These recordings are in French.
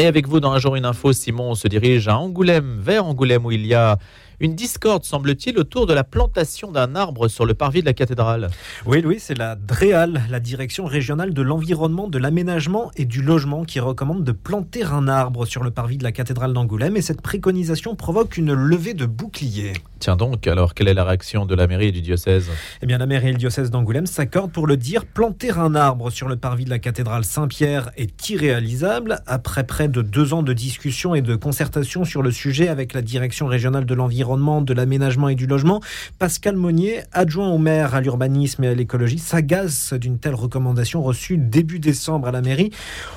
Et avec vous dans un jour une info, Simon se dirige à Angoulême, vers Angoulême où il y a une discorde, semble-t-il, autour de la plantation d'un arbre sur le parvis de la cathédrale. Oui, oui, c'est la DREAL, la Direction régionale de l'environnement, de l'aménagement et du logement, qui recommande de planter un arbre sur le parvis de la cathédrale d'Angoulême. Et cette préconisation provoque une levée de boucliers. Tiens donc, alors quelle est la réaction de la mairie et du diocèse? Eh bien, la mairie et le diocèse d'Angoulême s'accordent pour le dire. Planter un arbre sur le parvis de la cathédrale Saint-Pierre est irréalisable. Après près de deux ans de discussion et de concertation sur le sujet avec la Direction régionale de l'environnement, de l'aménagement et du logement. Pascal Monnier, adjoint au maire à l'urbanisme et à l'écologie, s'agace d'une telle recommandation reçue début décembre à la mairie.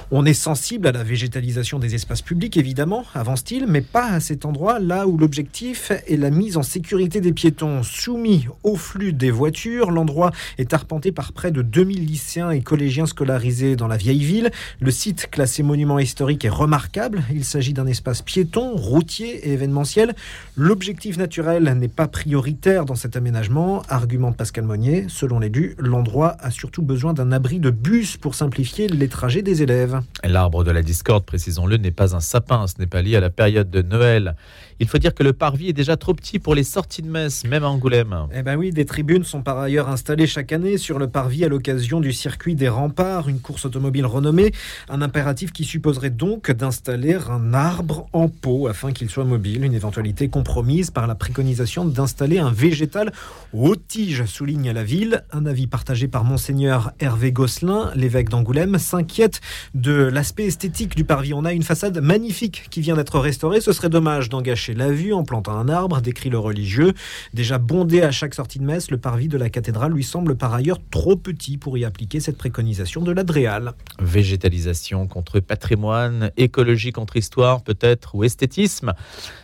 On est sensible à la végétalisation des espaces publics, évidemment, avance-t-il, mais pas à cet endroit, là où l'objectif est la mise en sécurité des piétons soumis au flux des voitures. L'endroit est arpenté par près de 2000 lycéens et collégiens scolarisés dans la vieille ville. Le site classé monument historique est remarquable. Il s'agit d'un espace piéton, routier et événementiel. L'objectif naturel n'est pas prioritaire dans cet aménagement, argumente Pascal Monnier. Selon l'élu, l'endroit a surtout besoin d'un abri de bus pour simplifier les trajets des élèves. L'arbre de la discorde, précisons-le, n'est pas un sapin, ce n'est pas lié à la période de Noël. Il faut dire que le parvis est déjà trop petit pour les sorties de messe, même à Angoulême. Eh bien oui, des tribunes sont par ailleurs installées chaque année sur le parvis à l'occasion du circuit des remparts, une course automobile renommée. Un impératif qui supposerait donc d'installer un arbre en pot afin qu'il soit mobile, une éventualité compromise par la préconisation d'installer un végétal aux tiges, souligne la ville. Un avis partagé par Monseigneur Hervé Gosselin, l'évêque d'Angoulême, s'inquiète de l'aspect esthétique du parvis. On a une façade magnifique qui vient d'être restaurée. Ce serait dommage d'engager la vue en plantant un arbre, décrit le religieux. Déjà bondé à chaque sortie de messe, le parvis de la cathédrale lui semble par ailleurs trop petit pour y appliquer cette préconisation de l'Adréal. Végétalisation contre patrimoine, écologie contre histoire peut-être, ou esthétisme.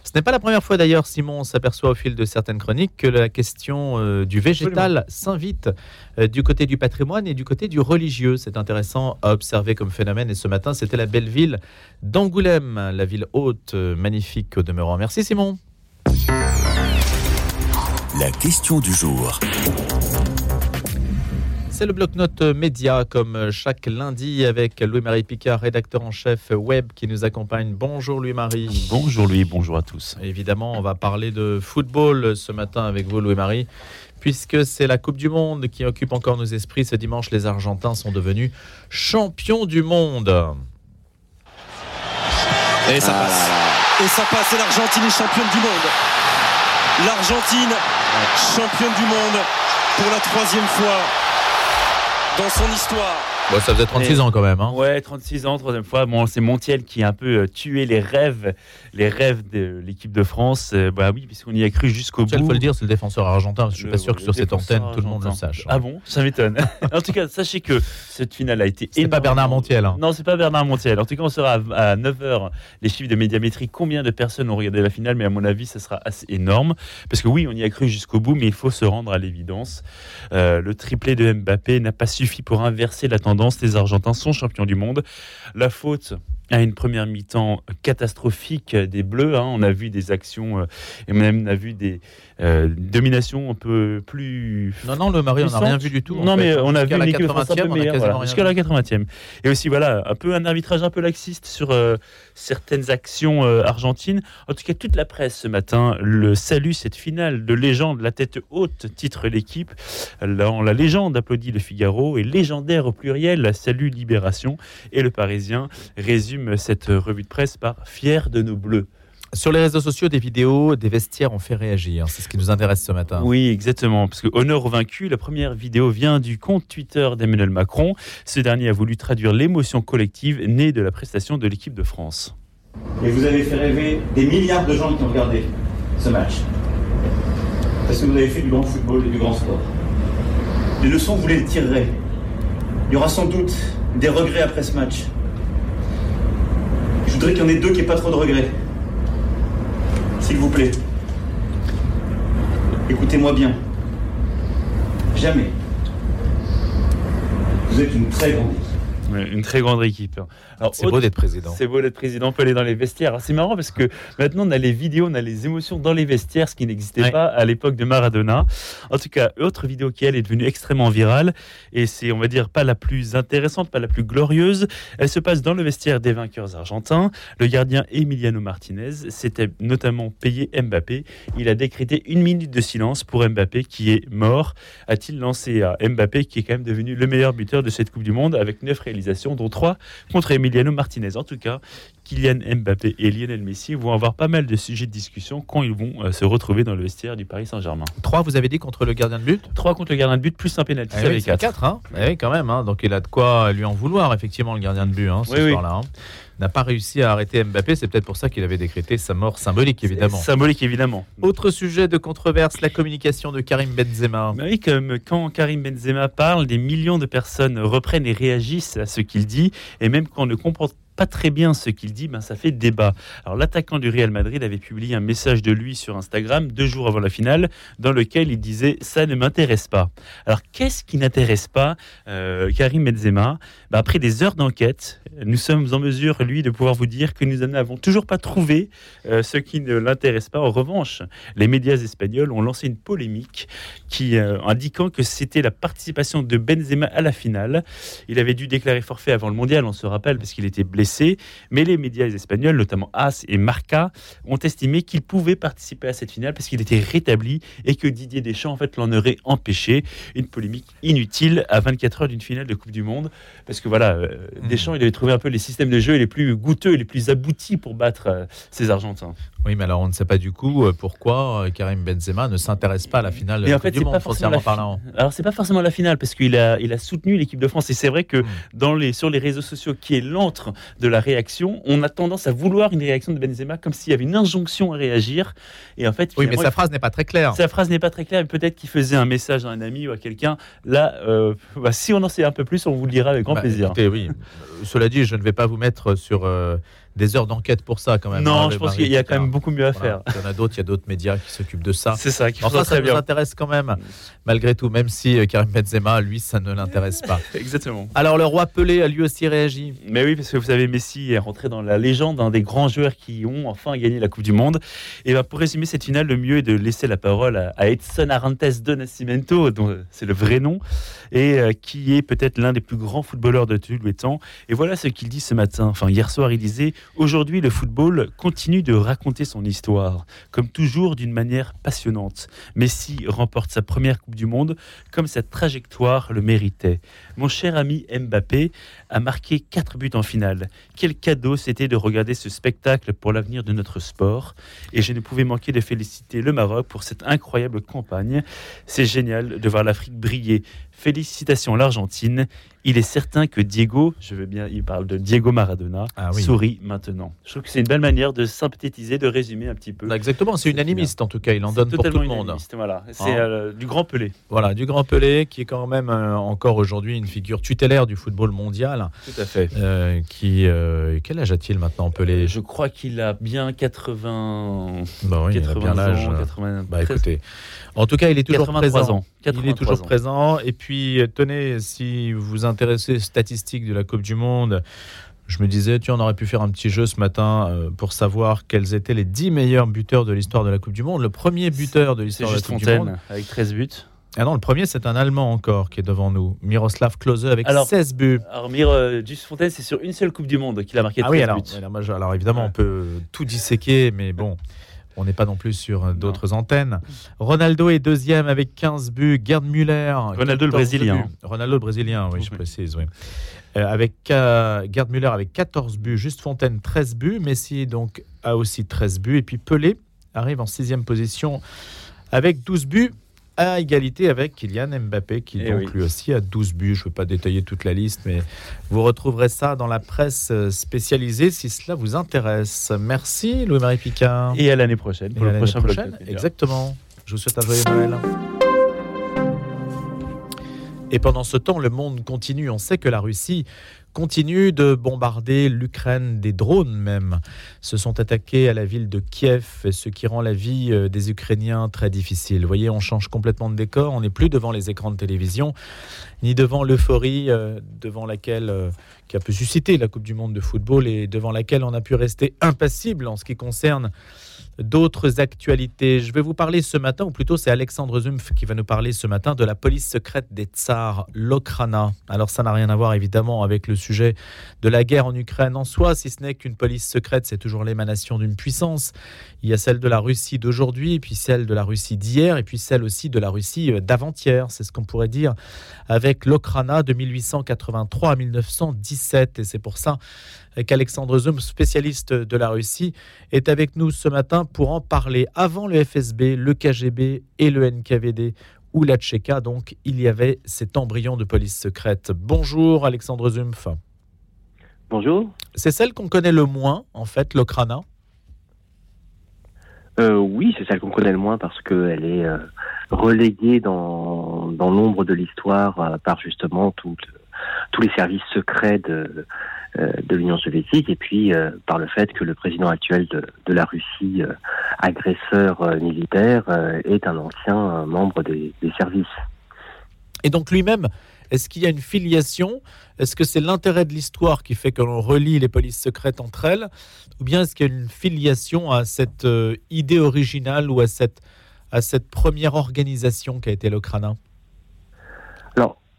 Ce n'est pas la première fois d'ailleurs, Simon, s'aperçoit au fil de certaines chroniques que la question euh, du végétal s'invite euh, du côté du patrimoine et du côté du religieux. C'est intéressant à observer comme phénomène. Et ce matin, c'était la belle ville d'Angoulême, la ville haute, euh, magnifique au demeurant. Merci Simon. La question du jour. C'est le bloc-notes média, comme chaque lundi, avec Louis-Marie Picard, rédacteur en chef web, qui nous accompagne. Bonjour Louis-Marie. Bonjour Louis, bonjour à tous. Évidemment, on va parler de football ce matin avec vous, Louis-Marie, puisque c'est la Coupe du Monde qui occupe encore nos esprits. Ce dimanche, les Argentins sont devenus champions du monde. Et ça passe. Et ça passe, et l'Argentine est championne du monde. L'Argentine, championne du monde pour la troisième fois dans son histoire. Bon, ça faisait 36 Et- ans quand même. Hein. Ouais, 36 ans, troisième fois. Bon, c'est Montiel qui a un peu euh, tué les rêves, les rêves de l'équipe de France. Euh, bah oui, puisqu'on y a cru jusqu'au Il bout. faut le dire, c'est le défenseur argentin. Je suis pas sûr que sur cette antenne, tout le monde le sache. hein. Ah bon? Ça m'étonne. en tout cas, sachez que cette finale a été C'est pas. Bernard Montiel. hein. Non, c'est pas Bernard Montiel. En tout cas, on sera à, 9h les chiffres de médiamétrie. Combien de personnes ont regardé la finale? Mais à mon avis, ça sera assez énorme. Parce que oui, on y a cru jusqu'au bout, mais il faut se rendre à l'évidence. Euh, le triplé de Mbappé n'a pas suffi pour inverser la tendance. Les Argentins sont champions du monde. La faute à une première mi-temps catastrophique des Bleus. hein. On a vu des actions, euh, et même on a vu des euh, dominations un peu plus Non, non, le mari, on n'a rien vu du tout. Non, fait. mais on a vu la une équipe de France un 80e, peu on a meilleure, quasiment voilà, rien jusqu'à la 80e. Et aussi, voilà, un peu un arbitrage un peu laxiste sur euh, certaines actions euh, argentines. En tout cas, toute la presse ce matin le salue cette finale de légende, la tête haute, titre l'équipe. La, la légende applaudit le Figaro et légendaire au pluriel la salue Libération. Et le Parisien résume cette revue de presse par fier de nos bleus. Sur les réseaux sociaux, des vidéos, des vestiaires ont fait réagir. C'est ce qui nous intéresse ce matin. Oui, exactement. Parce que honneur aux vaincus, la première vidéo vient du compte Twitter d'Emmanuel Macron. Ce dernier a voulu traduire l'émotion collective née de la prestation de l'équipe de France. Et vous avez fait rêver des milliards de gens qui ont regardé ce match. Parce que vous avez fait du grand football et du grand sport. Les leçons, vous les tirerez. Il y aura sans doute des regrets après ce match. Je voudrais qu'il y en ait deux qui n'aient pas trop de regrets. S'il vous plaît. Écoutez-moi bien. Jamais. Vous êtes une très grande. Une très grande équipe. Alors, C'est beau d'être président. C'est beau d'être président, on peut aller dans les vestiaires. Alors, C'est marrant parce que maintenant on a les vidéos, on a les émotions dans les vestiaires, ce qui n'existait Ouais. pas à l'époque de Maradona. En tout cas, autre vidéo qui elle est devenue extrêmement virale et c'est, on va dire, pas la plus intéressante, pas la plus glorieuse. Elle se passe dans le vestiaire des vainqueurs argentins. Le gardien Emiliano Martinez s'était notamment payé Mbappé. Il a décrété une minute de silence pour Mbappé qui est mort. A-t-il lancé à Mbappé qui est quand même devenu le meilleur buteur de cette Coupe du Monde avec neuf réalisations, dont trois contre Emiliano Martinez. En tout cas, Kylian Mbappé et Lionel Messi vont avoir pas mal de sujets de discussion quand ils vont euh, se retrouver dans le vestiaire du Paris Saint-Germain. 3, vous avez dit, contre le gardien de but 3 contre le gardien de but, plus un pénalty, Ah ça oui, 4. 4, hein Eh oui, quand même. hein. Donc il a de quoi lui en vouloir, effectivement, le gardien de but, hein, ce Oui, oui. soir-là. hein. N'a pas réussi à arrêter Mbappé. C'est peut-être pour ça qu'il avait décrété sa mort symbolique, évidemment. Symbolique, évidemment. Autre sujet de controverse, la communication de Karim Benzema. Mais oui, comme quand Karim Benzema parle, des millions de personnes reprennent et réagissent à ce qu'il dit, et même quand on ne comprend pas très bien ce qu'il dit, ben ça fait débat. Alors l'attaquant du Real Madrid avait publié un message de lui sur Instagram deux jours avant la finale, dans lequel il disait ça ne m'intéresse pas. Alors qu'est-ce qui n'intéresse pas euh, Karim Benzema? Ben, Après des heures d'enquête, nous sommes en mesure, lui, de pouvoir vous dire que nous n'avons toujours pas trouvé euh, ce qui ne l'intéresse pas. En revanche, les médias espagnols ont lancé une polémique qui euh, indiquant que c'était la participation de Benzema à la finale. Il avait dû déclarer forfait avant le mondial, on se rappelle, parce qu'il était blessé. Mais les médias espagnols, notamment AS et Marca, ont estimé qu'il pouvait participer à cette finale parce qu'il était rétabli et que Didier Deschamps en fait l'en aurait empêché. Une polémique inutile à 24 heures d'une finale de Coupe du Monde, parce que voilà, euh, Mhm. Deschamps il avait trouvé un peu les systèmes de jeu les plus goûteux et les plus aboutis pour battre euh, ces Argentins. Oui, mais alors on ne sait pas du coup euh, pourquoi Karim Benzema ne s'intéresse pas à la finale Et en fait, du Monde, pas forcément la foncièrement parlant. Alors c'est pas forcément la finale parce qu'il a il a soutenu l'équipe de France et c'est vrai que Mm. dans les sur les réseaux sociaux qui est l'antre de la réaction, on a tendance à vouloir une réaction de Benzema comme s'il y avait une injonction à réagir et en fait Oui, mais sa phrase n'est pas très claire. sa phrase n'est pas très claire, mais peut-être qu'il faisait un message à un ami ou à quelqu'un. Là, euh, bah, si on en sait un peu plus, on vous le dira avec grand Bah, plaisir. écoutez, oui. Euh, Cela dit, je ne vais pas vous mettre sur euh, des heures d'enquête pour ça quand même. non, hein, je pense qu'il y a etc. quand même beaucoup mieux à Voilà. faire. Il y en a d'autres, il y a d'autres médias qui s'occupent de ça. C'est ça qui Enfin, ça très nous bien. intéresse quand même, malgré tout, même si euh, Karim Benzema, lui, ça ne l'intéresse pas. Exactement. Alors, le roi Pelé a lui aussi réagi. Mais oui, parce que vous savez, Messi est rentré dans la légende d'un des grands joueurs qui ont enfin gagné la Coupe du Monde. Et ben, pour résumer cette finale, le mieux est de laisser la parole à, Edson Arantes do Nascimento, dont euh, c'est le vrai nom, et euh, qui est peut-être l'un des plus grands footballeurs de tous les temps. Et voilà ce qu'il dit ce matin. Enfin, hier soir, il disait Aujourd'hui, le football continue de raconter son histoire, comme toujours d'une manière passionnante. Messi remporte sa première Coupe du Monde comme sa trajectoire le méritait. Mon cher ami Mbappé a marqué 4 buts en finale. Quel cadeau c'était de regarder ce spectacle pour l'avenir de notre sport. Et je ne pouvais manquer de féliciter le Maroc pour cette incroyable campagne. C'est génial de voir l'Afrique briller. Félicitations l'Argentine. Il est certain que Diego, je veux bien, il parle de Diego Maradona, Ah oui. sourit maintenant. Je trouve que c'est une belle manière de synthétiser, de résumer un petit peu. Bah, Exactement, c'est unanimiste en tout cas, il en donne pour tout le monde. Voilà, c'est Hein euh, du grand Pelé. Voilà, du grand Pelé, qui est quand même euh, encore aujourd'hui une figure tutélaire du football mondial. Tout à fait. euh, qui, quel âge a-t-il maintenant, Pelé? Je crois qu'il a bien 80, Bah oui, il a 80 bien l'âge. ans, 80, Bah écoutez, en tout cas, il est toujours 83 présent. ans. Il est 83 toujours ans. présent. Et puis, tenez, si vous vous intéressez aux statistiques de la Coupe du Monde, je me disais, tu on aurait pu faire un petit jeu ce matin euh, pour savoir quels étaient les 10 meilleurs buteurs de l'histoire de la Coupe du Monde. Le premier buteur de l'histoire de la Coupe du Monde. Fontaine avec 13 buts. Ah non, le premier, c'est un Allemand encore qui est devant nous. Miroslav Klose avec Alors, 16 buts. Alors, Mir, euh, Fontaine, c'est sur une seule Coupe du Monde qu'il a marqué 13 Ah oui, alors, buts. alors, évidemment, on peut tout disséquer, mais bon, on n'est pas non plus sur euh, d'autres antennes. Ronaldo est deuxième avec 15 buts. Gerd Müller. Ronaldo, le 14 Brésilien. buts. Ronaldo le Brésilien, oui, je précise, oui. Euh, avec euh, Gerd Müller avec 14 buts. Juste Fontaine, 13 buts. Messi, donc, a aussi 13 buts. Et puis Pelé arrive en sixième position avec 12 buts. À égalité avec Kylian Mbappé, qui Eh donc oui. lui aussi a 12 buts. Je ne veux pas détailler toute la liste, mais vous retrouverez ça dans la presse euh, spécialisée si cela vous intéresse. Merci Louis-Marie Picard. Et à l'année prochaine pour Et à le l'année prochain prochaine. Exactement. Je vous souhaite un joyeux Noël. Et pendant ce temps, le monde continue. On sait que la Russie continue de bombarder l'Ukraine, des drones même, se sont attaqués à la ville de Kiev, ce qui rend la vie euh, des Ukrainiens très difficile. Vous voyez, on change complètement de décor, on n'est plus devant les écrans de télévision, ni devant l'euphorie euh, devant laquelle, euh, qui a pu susciter la Coupe du Monde de football et devant laquelle on a pu rester impassible en ce qui concerne d'autres actualités. Je vais vous parler ce matin, ou plutôt c'est Alexandre Zumpf qui va nous parler ce matin de la police secrète des tsars, l'Okrana. Alors ça n'a rien à voir évidemment avec le sujet de la guerre en Ukraine en soi, si ce n'est qu'une police secrète, c'est toujours l'émanation d'une puissance. Il y a celle de la Russie d'aujourd'hui, puis celle de la Russie d'hier, et puis celle aussi de la Russie euh, d'avant-hier. C'est ce qu'on pourrait dire avec l'Okrana de 1883 à 1917. Et c'est pour ça qu'Alexandre Zoom, spécialiste de la Russie, est avec nous ce matin pour en parler. Avant le FSB, le KGB et le NKVD ou la Tchéka, donc il y avait cet embryon de police secrète. Bonjour Alexandre Zumpf. Bonjour. C'est celle qu'on connaît le moins, en fait, l'Okrana euh, Oui, c'est celle qu'on connaît le moins parce qu'elle est euh, reléguée dans, dans l'ombre de l'histoire euh, par justement tous les services secrets de, euh, de l'Union soviétique et puis euh, par le fait que le président actuel de, la Russie, euh, agresseur militaire, est un ancien membre des, services. Et donc lui-même, est-ce qu'il y a une filiation? Est-ce que c'est l'intérêt de l'histoire qui fait que l'on relie les polices secrètes entre elles? Ou bien est-ce qu'il y a une filiation à cette idée originale ou à cette, à cette première organisation qui a été l'Okrana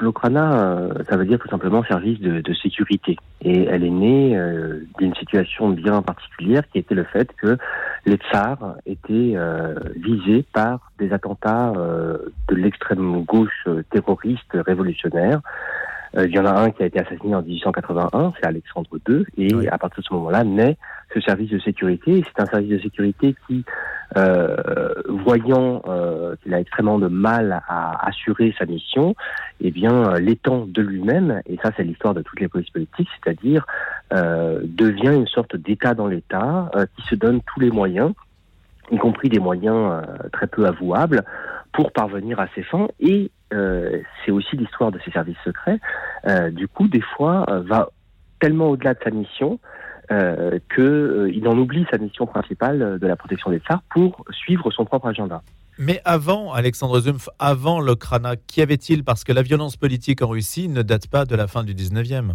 L'Okrana, euh, ça veut dire tout simplement service de, de sécurité. Et elle est née euh, d'une situation bien particulière qui était le fait que les tsars étaient euh, visés par des attentats de l'extrême gauche terroriste révolutionnaire. il y en a un qui a été assassiné en 1881, c'est Alexandre II, et à partir de ce moment-là naît ce service de sécurité. C'est un service de sécurité qui euh, voyant euh, qu'il a extrêmement de mal à assurer sa mission, eh bien, l'étend de lui-même, et ça c'est l'histoire de toutes les polices politiques, c'est-à-dire euh, devient une sorte d'État dans l'État qui se donne tous les moyens, y compris des moyens très peu avouables, pour parvenir à ses fins. Et c'est aussi l'histoire de ces services secrets. du coup, des fois, va tellement au-delà de sa mission euh, qu'il euh, en oublie sa mission principale de la protection des tsars pour suivre son propre agenda. Mais avant, Alexandre Zumpf, avant l'Okrana, qu'y avait-il? Parce que la violence politique en Russie ne date pas de la fin du 19e.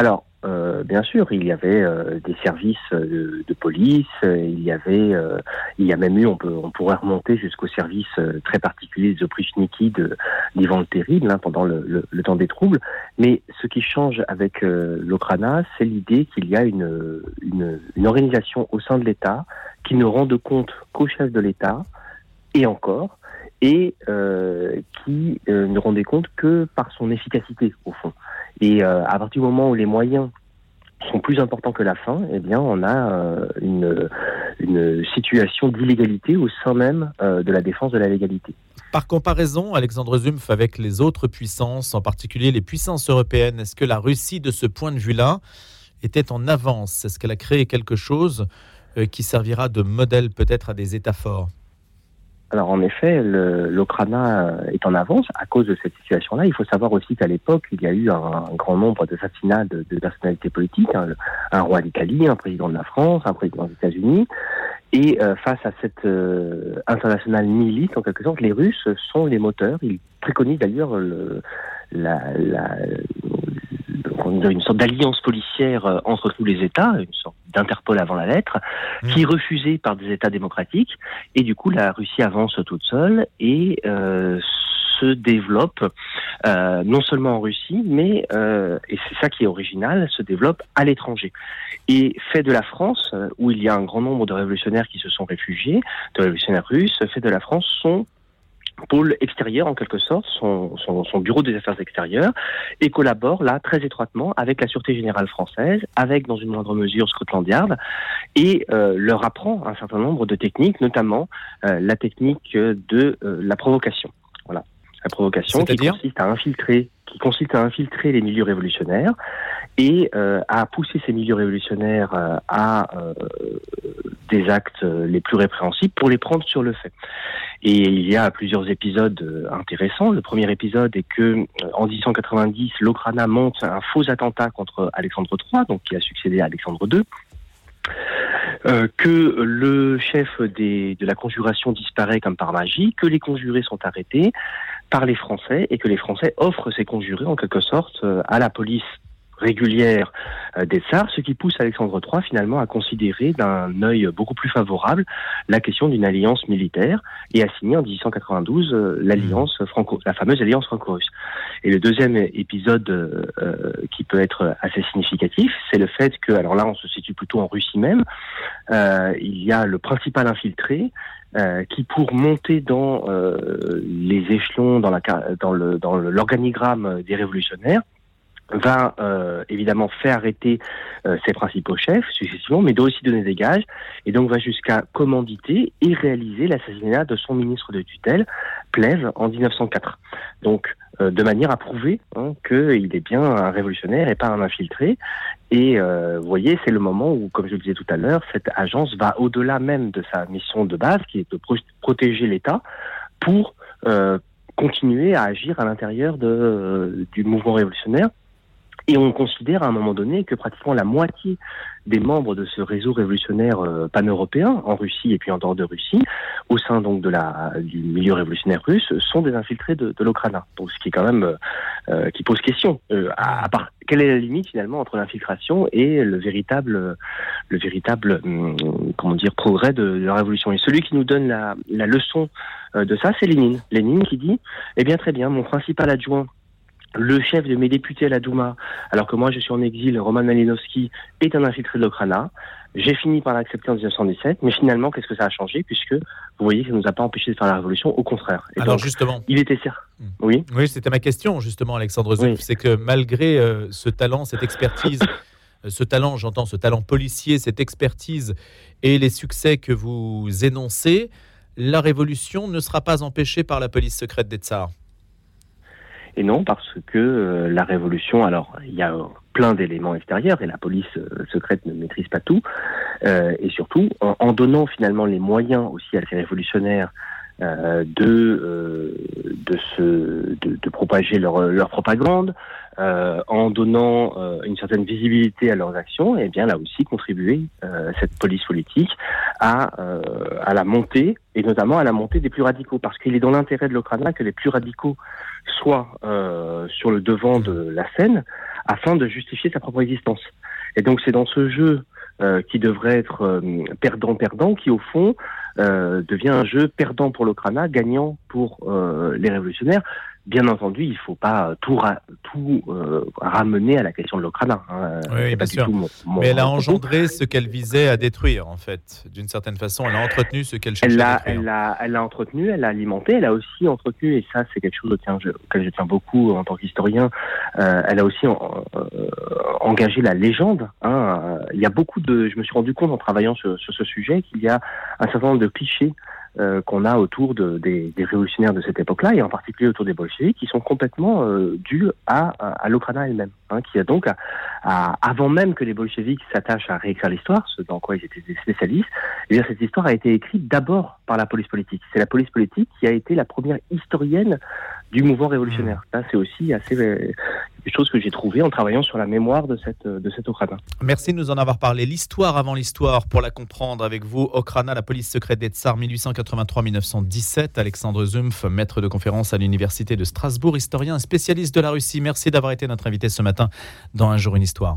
Alors, euh, bien sûr, il y avait euh, des services euh, de, police, il y avait, il y a même eu, on, peut, on pourrait remonter jusqu'au service très particulier des Oprichniki de d'Ivan le Terrible hein, pendant le, temps des troubles. Mais ce qui change avec l'Okrana, c'est l'idée qu'il y a une, une, organisation au sein de l'État qui ne rend de compte qu'au chef de l'État, et encore, et qui ne rendait compte que par son efficacité, au fond. Et euh, à partir du moment où les moyens sont plus importants que la fin, eh bien, on a euh, une, une situation d'illégalité au sein même euh, de la défense de la légalité. Par comparaison, Alexandre Zumpf, avec les autres puissances, en particulier les puissances européennes, est-ce que la Russie, de ce point de vue-là, était en avance? Est-ce qu'elle a créé quelque chose qui servira de modèle peut-être à des États forts? Alors en effet, l'Okrana est en avance à cause de cette situation-là. Il faut savoir aussi qu'à l'époque, il y a eu un, grand nombre d'assassinats de, de, personnalités politiques, hein. un roi d'Italie, un président de la France, un président des États-Unis. Et euh, face à cette euh, internationale nihiliste, en quelque sorte, les Russes sont les moteurs. Ils préconisent d'ailleurs la, la, une sorte d'alliance policière euh, entre tous les États, une sorte d'Interpol avant la lettre, mmh. qui est refusée par des États démocratiques. Et du coup, la Russie avance toute seule et euh, se développe euh, non seulement en Russie, mais, euh, et c'est ça qui est original, se développe à l'étranger. Et fait de la France, où il y a un grand nombre de révolutionnaires qui se sont réfugiés, de révolutionnaires russes, fait de la France son pôle extérieur en quelque sorte, son, son, bureau des affaires extérieures, et collabore là très étroitement avec la Sûreté générale française, avec dans une moindre mesure Scotland Yard, et euh, leur apprend un certain nombre de techniques, notamment euh, la technique de euh, la provocation. Voilà, la provocation qui consiste à infiltrer, qui consiste à infiltrer les milieux révolutionnaires et à pousser ces milieux révolutionnaires à des actes les plus répréhensibles pour les prendre sur le fait. Et il y a plusieurs épisodes euh, intéressants. Le premier épisode est que euh, en 1890, l'Okrana monte un faux attentat contre Alexandre III, donc qui a succédé à Alexandre II. Euh, que le chef des, de la conjuration disparaît comme par magie, que les conjurés sont arrêtés, par les Français et que les Français offrent ces conjurés en quelque sorte à la police régulière euh, des tsars, ce qui pousse Alexandre III finalement à considérer d'un œil beaucoup plus favorable la question d'une alliance militaire et à signer en 1892 euh, l'alliance mmh. franco, la fameuse alliance franco-russe. Et le deuxième épisode euh, qui peut être assez significatif, c'est le fait que, alors là on se situe plutôt en Russie même, il y a le principal infiltré qui, pour monter dans les échelons, dans, la, dans, le, dans l'organigramme des révolutionnaires, va euh, évidemment faire arrêter euh, ses principaux chefs successivement, mais doit aussi donner des gages, et donc va jusqu'à commanditer et réaliser l'assassinat de son ministre de tutelle, Plève, en 1904. Donc, euh, de manière à prouver hein, qu'il est bien un révolutionnaire et pas un infiltré. Et vous voyez, c'est le moment où, comme je le disais tout à l'heure, cette agence va au-delà même de sa mission de base, qui est de protéger l'État, pour continuer à agir à l'intérieur du mouvement révolutionnaire et on considère à un moment donné que pratiquement la moitié des membres de ce réseau révolutionnaire euh, pan-européen, en Russie et puis en dehors de Russie, au sein donc de la, du milieu révolutionnaire russe, sont des infiltrés de, de l'Okrana. Donc ce qui est quand même euh, euh, pose question. quelle est la limite finalement entre l'infiltration et le véritable, le véritable, hum, comment dire, progrès de, la révolution? Et celui qui nous donne la, la leçon de ça, c'est Lénine. Lénine qui dit, eh bien très bien, mon principal adjoint le chef de mes députés à la Douma, alors que moi je suis en exil, Roman Malinowski, est un infiltré de l'Okrana. J'ai fini par l'accepter en 1917, mais finalement, qu'est-ce que ça a changé Puisque vous voyez, ça ne nous a pas empêché de faire la révolution, au contraire. alors justement, il était certain. Hmm. Oui, oui c'était ma question, justement, Alexandre Zouf. C'est que malgré euh, ce talent, cette expertise, euh, ce talent, j'entends ce talent policier, cette expertise et les succès que vous énoncez, la révolution ne sera pas empêchée par la police secrète des Tsars. Et non, parce que euh, la révolution, alors il y a plein d'éléments extérieurs et la police euh, secrète ne maîtrise pas tout. Euh, et surtout, en, donnant finalement les moyens aussi à ces révolutionnaires de, de, se, de, de propager leur, leur propagande, euh, en donnant euh, une certaine visibilité à leurs actions, et bien là aussi contribuer euh, cette police politique à, à la montée et notamment à la montée des plus radicaux, parce qu'il est dans l'intérêt de l'Ukraine que les plus radicaux soient sur le devant de la scène afin de justifier sa propre existence. Et donc c'est dans ce jeu qui devrait être perdant-perdant qui au fond devient un jeu perdant pour l'Ukraine, gagnant pour les révolutionnaires. Bien entendu, il ne faut pas tout, tout euh, ramener à la question de l'Ukraine. Hein. Oui, bien sûr. Mais elle a engendré ce qu'elle visait à détruire, en fait, d'une certaine façon. Elle a entretenu ce qu'elle cherchait à détruire. Elle a, elle a entretenu, elle a alimenté, elle a aussi entretenu, et ça, c'est quelque chose auquel je, auquel je tiens beaucoup en tant qu'historien, euh, elle a aussi euh, engagé la légende. Hein. Il y a beaucoup de... Je me suis rendu compte en travaillant sur, sur ce sujet qu'il y a un certain nombre de clichés euh, qu'on a autour de, des, révolutionnaires de cette époque-là, et en particulier autour des bolcheviks, qui sont complètement euh, dus à, à, elle-même, hein, qui a donc, avant même que les bolcheviks s'attachent à réécrire l'histoire, ce dans quoi ils étaient des spécialistes, eh bien cette histoire a été écrite d'abord par la police politique. C'est la police politique qui a été la première historienne du mouvement révolutionnaire. Ça, c'est aussi assez euh, quelque chose que j'ai trouvé en travaillant sur la mémoire de cette de cet Okrana. Merci de nous en avoir parlé. L'histoire avant l'histoire, pour la comprendre avec vous, Okrana, la police secrète des Tsars 1883-1917. Alexandre Zumpf, maître de conférence à l'université de Strasbourg, historien spécialiste de la Russie. Merci d'avoir été notre invité ce matin dans Un jour une histoire.